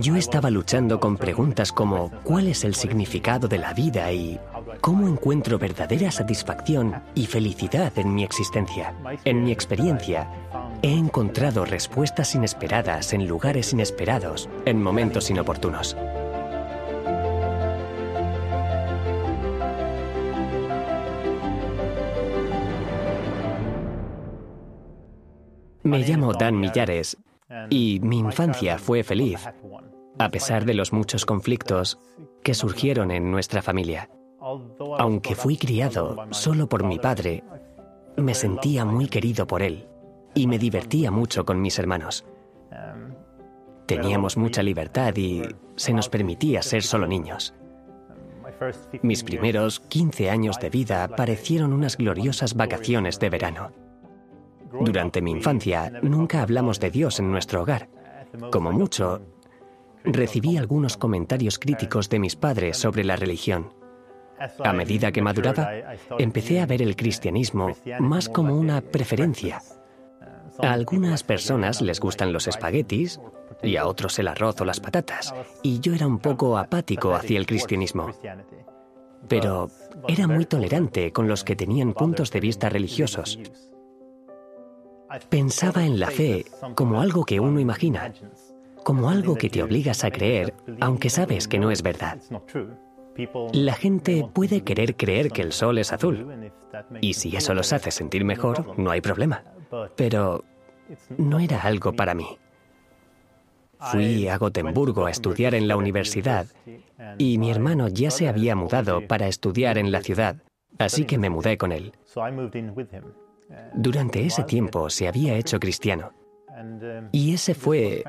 Yo estaba luchando con preguntas como ¿cuál es el significado de la vida y cómo encuentro verdadera satisfacción y felicidad en mi existencia? En mi experiencia, he encontrado respuestas inesperadas en lugares inesperados, en momentos inoportunos. Me llamo Dan Millares y mi infancia fue feliz, a pesar de los muchos conflictos que surgieron en nuestra familia. Aunque fui criado solo por mi padre, me sentía muy querido por él y me divertía mucho con mis hermanos. Teníamos mucha libertad y se nos permitía ser solo niños. Mis primeros 15 años de vida parecieron unas gloriosas vacaciones de verano. Durante mi infancia nunca hablamos de Dios en nuestro hogar. Como mucho, recibí algunos comentarios críticos de mis padres sobre la religión. A medida que maduraba, empecé a ver el cristianismo más como una preferencia. A algunas personas les gustan los espaguetis y a otros el arroz o las patatas, y yo era un poco apático hacia el cristianismo. Pero era muy tolerante con los que tenían puntos de vista religiosos. Pensaba en la fe como algo que uno imagina, como algo que te obligas a creer, aunque sabes que no es verdad. La gente puede querer creer que el sol es azul, y si eso los hace sentir mejor, no hay problema. Pero no era algo para mí. Fui a Gotemburgo a estudiar en la universidad y mi hermano ya se había mudado para estudiar en la ciudad, así que me mudé con él. Durante ese tiempo se había hecho cristiano. Y ese fue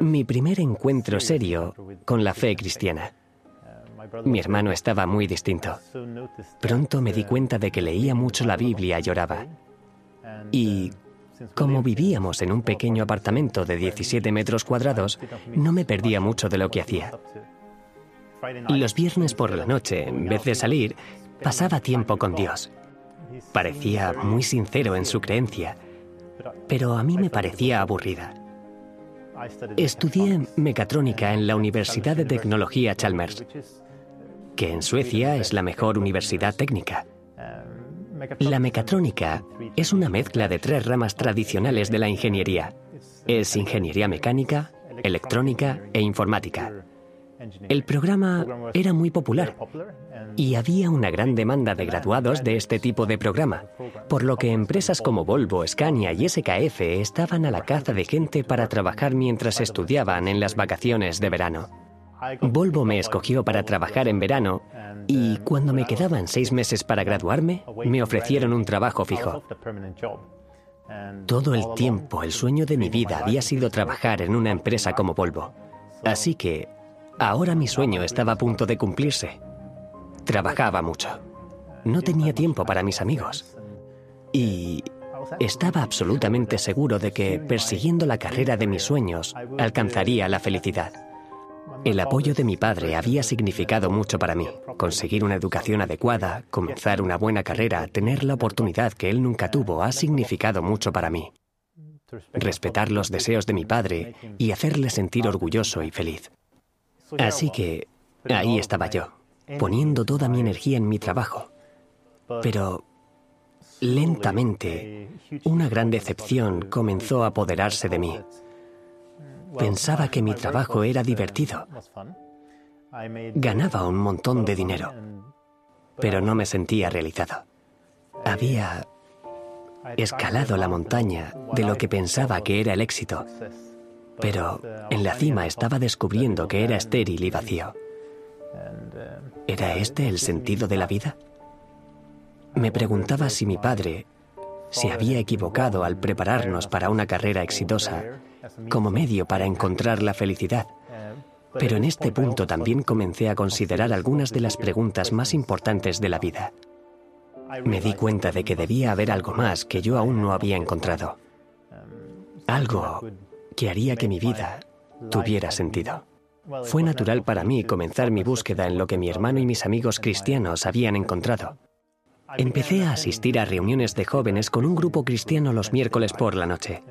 mi primer encuentro serio con la fe cristiana. Mi hermano estaba muy distinto. Pronto me di cuenta de que leía mucho la Biblia y lloraba. Y como vivíamos en un pequeño apartamento de 17 metros cuadrados, no me perdía mucho de lo que hacía. Los viernes por la noche, en vez de salir, pasaba tiempo con Dios. Parecía muy sincero en su creencia, pero a mí me parecía aburrida. Estudié mecatrónica en la Universidad de Tecnología Chalmers, que en Suecia es la mejor universidad técnica. La mecatrónica es una mezcla de tres ramas tradicionales de la ingeniería. Es ingeniería mecánica, electrónica e informática. El programa era muy popular y había una gran demanda de graduados de este tipo de programa, por lo que empresas como Volvo, Scania y SKF estaban a la caza de gente para trabajar mientras estudiaban en las vacaciones de verano. Volvo me escogió para trabajar en verano y cuando me quedaban seis meses para graduarme, me ofrecieron un trabajo fijo. Todo el tiempo el sueño de mi vida había sido trabajar en una empresa como Volvo. Así que Ahora mi sueño estaba a punto de cumplirse. Trabajaba mucho. No tenía tiempo para mis amigos. Y estaba absolutamente seguro de que, persiguiendo la carrera de mis sueños, alcanzaría la felicidad. El apoyo de mi padre había significado mucho para mí. Conseguir una educación adecuada, comenzar una buena carrera, tener la oportunidad que él nunca tuvo, ha significado mucho para mí. Respetar los deseos de mi padre y hacerle sentir orgulloso y feliz. Así que ahí estaba yo, poniendo toda mi energía en mi trabajo. Pero lentamente una gran decepción comenzó a apoderarse de mí. Pensaba que mi trabajo era divertido. Ganaba un montón de dinero, pero no me sentía realizado. Había escalado la montaña de lo que pensaba que era el éxito pero en la cima estaba descubriendo que era estéril y vacío. ¿Era este el sentido de la vida? Me preguntaba si mi padre se había equivocado al prepararnos para una carrera exitosa como medio para encontrar la felicidad. Pero en este punto también comencé a considerar algunas de las preguntas más importantes de la vida. Me di cuenta de que debía haber algo más que yo aún no había encontrado. Algo que haría que mi vida tuviera sentido. Fue natural para mí comenzar mi búsqueda en lo que mi hermano y mis amigos cristianos habían encontrado. Empecé a asistir a reuniones de jóvenes con un grupo cristiano los miércoles por la noche.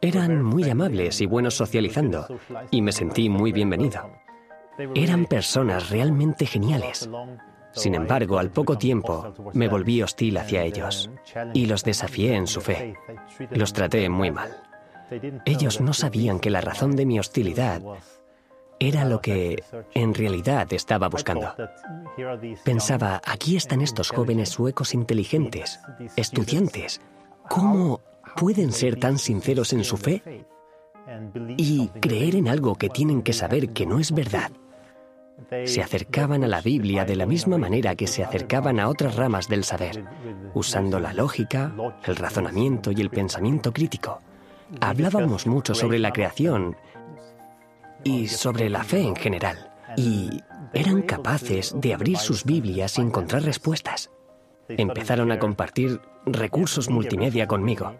Eran muy amables y buenos socializando, y me sentí muy bienvenido. Eran personas realmente geniales. Sin embargo, al poco tiempo me volví hostil hacia ellos y los desafié en su fe. Los traté muy mal. Ellos no sabían que la razón de mi hostilidad era lo que en realidad estaba buscando. Pensaba, aquí están estos jóvenes suecos inteligentes, estudiantes. ¿Cómo pueden ser tan sinceros en su fe y creer en algo que tienen que saber que no es verdad. Se acercaban a la Biblia de la misma manera que se acercaban a otras ramas del saber, usando la lógica, el razonamiento y el pensamiento crítico. Hablábamos mucho sobre la creación y sobre la fe en general, y eran capaces de abrir sus Biblias y encontrar respuestas. Empezaron a compartir recursos multimedia conmigo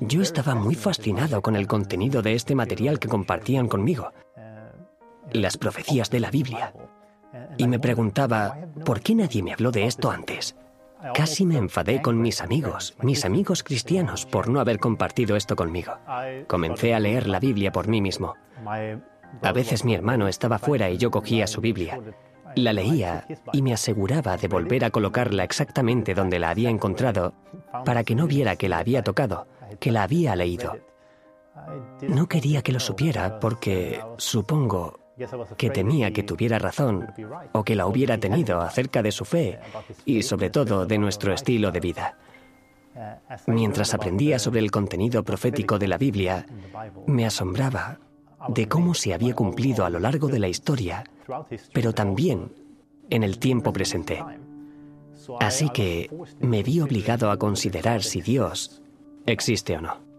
yo estaba muy fascinado con el contenido de este material que compartían conmigo, las profecías de la Biblia, y me preguntaba, ¿por qué nadie me habló de esto antes? Casi me enfadé con mis amigos, mis amigos cristianos, por no haber compartido esto conmigo. Comencé a leer la Biblia por mí mismo. A veces mi hermano estaba fuera y yo cogía su Biblia. La leía y me aseguraba de volver a colocarla exactamente donde la había encontrado para que no viera que la había tocado, que la había leído. No quería que lo supiera porque, supongo, que temía que tuviera razón o que la hubiera tenido acerca de su fe y sobre todo de nuestro estilo de vida. Mientras aprendía sobre el contenido profético de la Biblia, me asombraba de cómo se había cumplido a lo largo de la historia, pero también en el tiempo presente. Así que me vi obligado a considerar si Dios existe o no.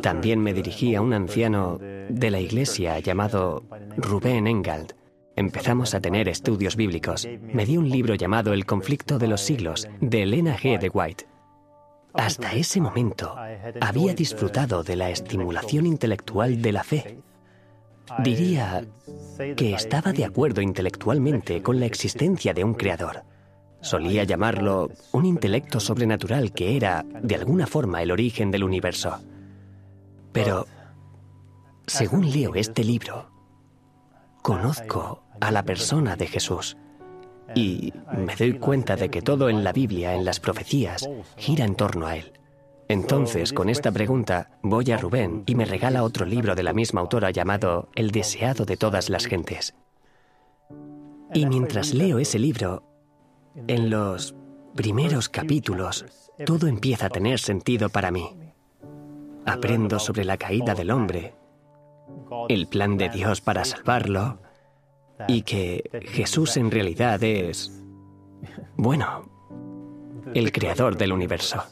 También me dirigí a un anciano de la iglesia llamado Rubén Engald. Empezamos a tener estudios bíblicos. Me dio un libro llamado El conflicto de los siglos, de Elena G. de White. Hasta ese momento había disfrutado de la estimulación intelectual de la fe. Diría que estaba de acuerdo intelectualmente con la existencia de un creador. Solía llamarlo un intelecto sobrenatural que era, de alguna forma, el origen del universo. Pero, según leo este libro, conozco a la persona de Jesús y me doy cuenta de que todo en la Biblia, en las profecías, gira en torno a él. Entonces, con esta pregunta, voy a Rubén y me regala otro libro de la misma autora llamado El deseado de todas las gentes. Y mientras leo ese libro, en los primeros capítulos, todo empieza a tener sentido para mí. Aprendo sobre la caída del hombre, el plan de Dios para salvarlo, y que Jesús en realidad es, bueno, el creador del universo.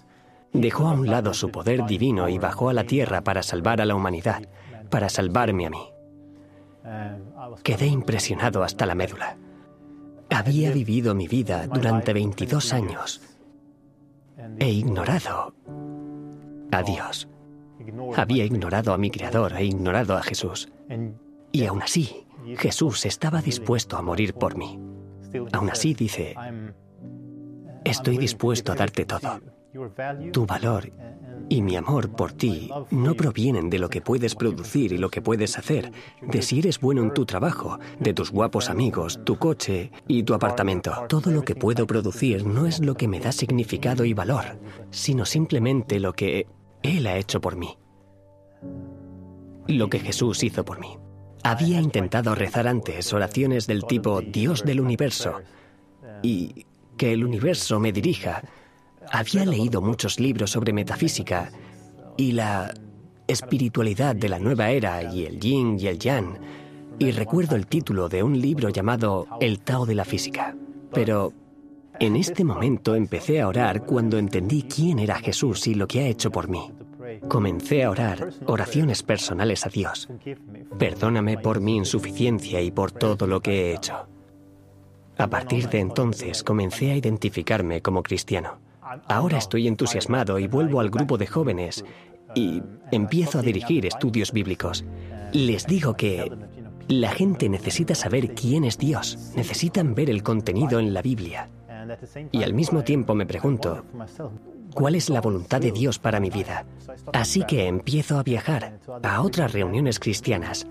Dejó a un lado su poder divino y bajó a la tierra para salvar a la humanidad, para salvarme a mí. Quedé impresionado hasta la médula. Había vivido mi vida durante 22 años e ignorado a Dios. Había ignorado a mi Creador e ignorado a Jesús. Y aún así, Jesús estaba dispuesto a morir por mí. Aún así dice, estoy dispuesto a darte todo. Tu valor y mi amor por ti no provienen de lo que puedes producir y lo que puedes hacer, de si eres bueno en tu trabajo, de tus guapos amigos, tu coche y tu apartamento. Todo lo que puedo producir no es lo que me da significado y valor, sino simplemente lo que Él ha hecho por mí. Lo que Jesús hizo por mí. Había intentado rezar antes oraciones del tipo Dios del universo y que el universo me dirija. Había leído muchos libros sobre metafísica y la espiritualidad de la nueva era y el yin y el yang. Y recuerdo el título de un libro llamado El Tao de la Física. Pero en este momento empecé a orar cuando entendí quién era Jesús y lo que ha hecho por mí. Comencé a orar oraciones personales a Dios. Perdóname por mi insuficiencia y por todo lo que he hecho. A partir de entonces comencé a identificarme como cristiano. Ahora estoy entusiasmado y vuelvo al grupo de jóvenes y empiezo a dirigir estudios bíblicos. Les digo que la gente necesita saber quién es Dios, necesitan ver el contenido en la Biblia. Y al mismo tiempo me pregunto, cuál es la voluntad de Dios para mi vida. Así que empiezo a viajar a otras reuniones cristianas,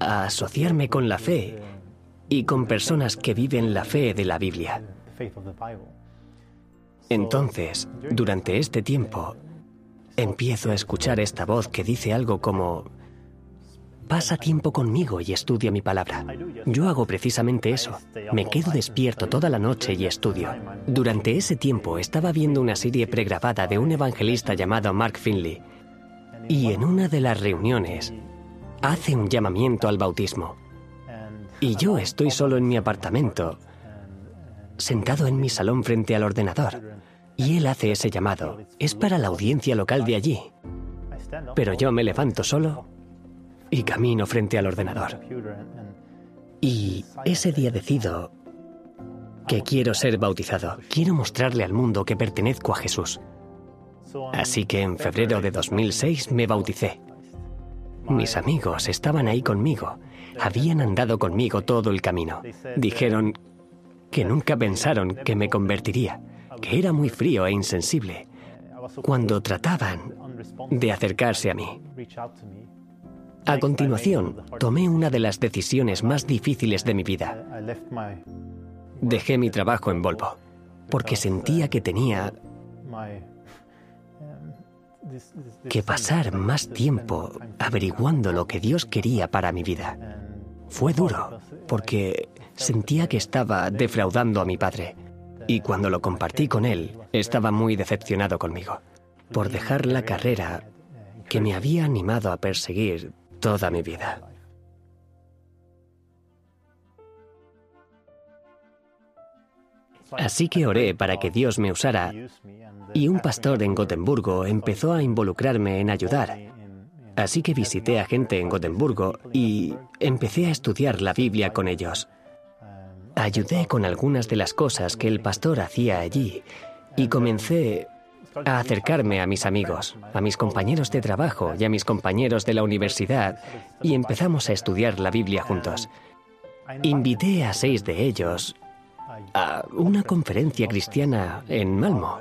a asociarme con la fe y con personas que viven la fe de la Biblia. Entonces, durante este tiempo, empiezo a escuchar esta voz que dice algo como, pasa tiempo conmigo y estudia mi palabra. Yo hago precisamente eso. Me quedo despierto toda la noche y estudio. Durante ese tiempo estaba viendo una serie pregrabada de un evangelista llamado Mark Finley. Y en una de las reuniones hace un llamamiento al bautismo. Y yo estoy solo en mi apartamento, sentado en mi salón frente al ordenador. Y él hace ese llamado. Es para la audiencia local de allí. Pero yo me levanto solo y camino frente al ordenador. Y ese día decido que quiero ser bautizado. Quiero mostrarle al mundo que pertenezco a Jesús. Así que en febrero de 2006 me bauticé. Mis amigos estaban ahí conmigo. Habían andado conmigo todo el camino. Dijeron que nunca pensaron que me convertiría que era muy frío e insensible cuando trataban de acercarse a mí. A continuación, tomé una de las decisiones más difíciles de mi vida. Dejé mi trabajo en Volvo porque sentía que tenía que pasar más tiempo averiguando lo que Dios quería para mi vida. Fue duro porque sentía que estaba defraudando a mi padre y cuando lo compartí con él, estaba muy decepcionado conmigo por dejar la carrera que me había animado a perseguir toda mi vida. Así que oré para que Dios me usara y un pastor en Gotemburgo empezó a involucrarme en ayudar. Así que visité a gente en Gotemburgo y empecé a estudiar la Biblia con ellos. Ayudé con algunas de las cosas que el pastor hacía allí y comencé a acercarme a mis amigos, a mis compañeros de trabajo y a mis compañeros de la universidad y empezamos a estudiar la Biblia juntos. Invité a seis de ellos a una conferencia cristiana en Malmo.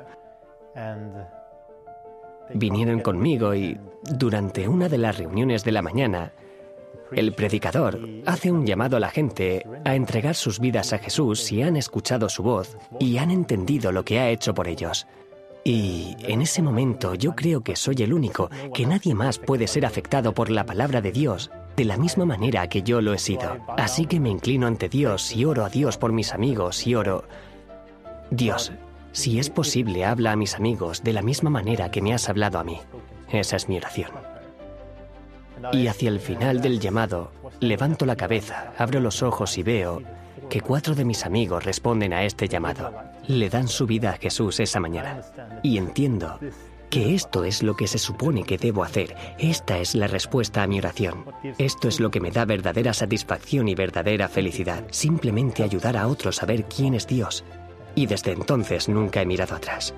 Vinieron conmigo y durante una de las reuniones de la mañana el predicador hace un llamado a la gente a entregar sus vidas a Jesús si han escuchado su voz y han entendido lo que ha hecho por ellos. Y en ese momento yo creo que soy el único, que nadie más puede ser afectado por la palabra de Dios de la misma manera que yo lo he sido. Así que me inclino ante Dios y oro a Dios por mis amigos y oro, Dios, si es posible, habla a mis amigos de la misma manera que me has hablado a mí. Esa es mi oración. Y hacia el final del llamado, levanto la cabeza, abro los ojos y veo que cuatro de mis amigos responden a este llamado. Le dan su vida a Jesús esa mañana. Y entiendo que esto es lo que se supone que debo hacer. Esta es la respuesta a mi oración. Esto es lo que me da verdadera satisfacción y verdadera felicidad. Simplemente ayudar a otros a ver quién es Dios. Y desde entonces nunca he mirado atrás.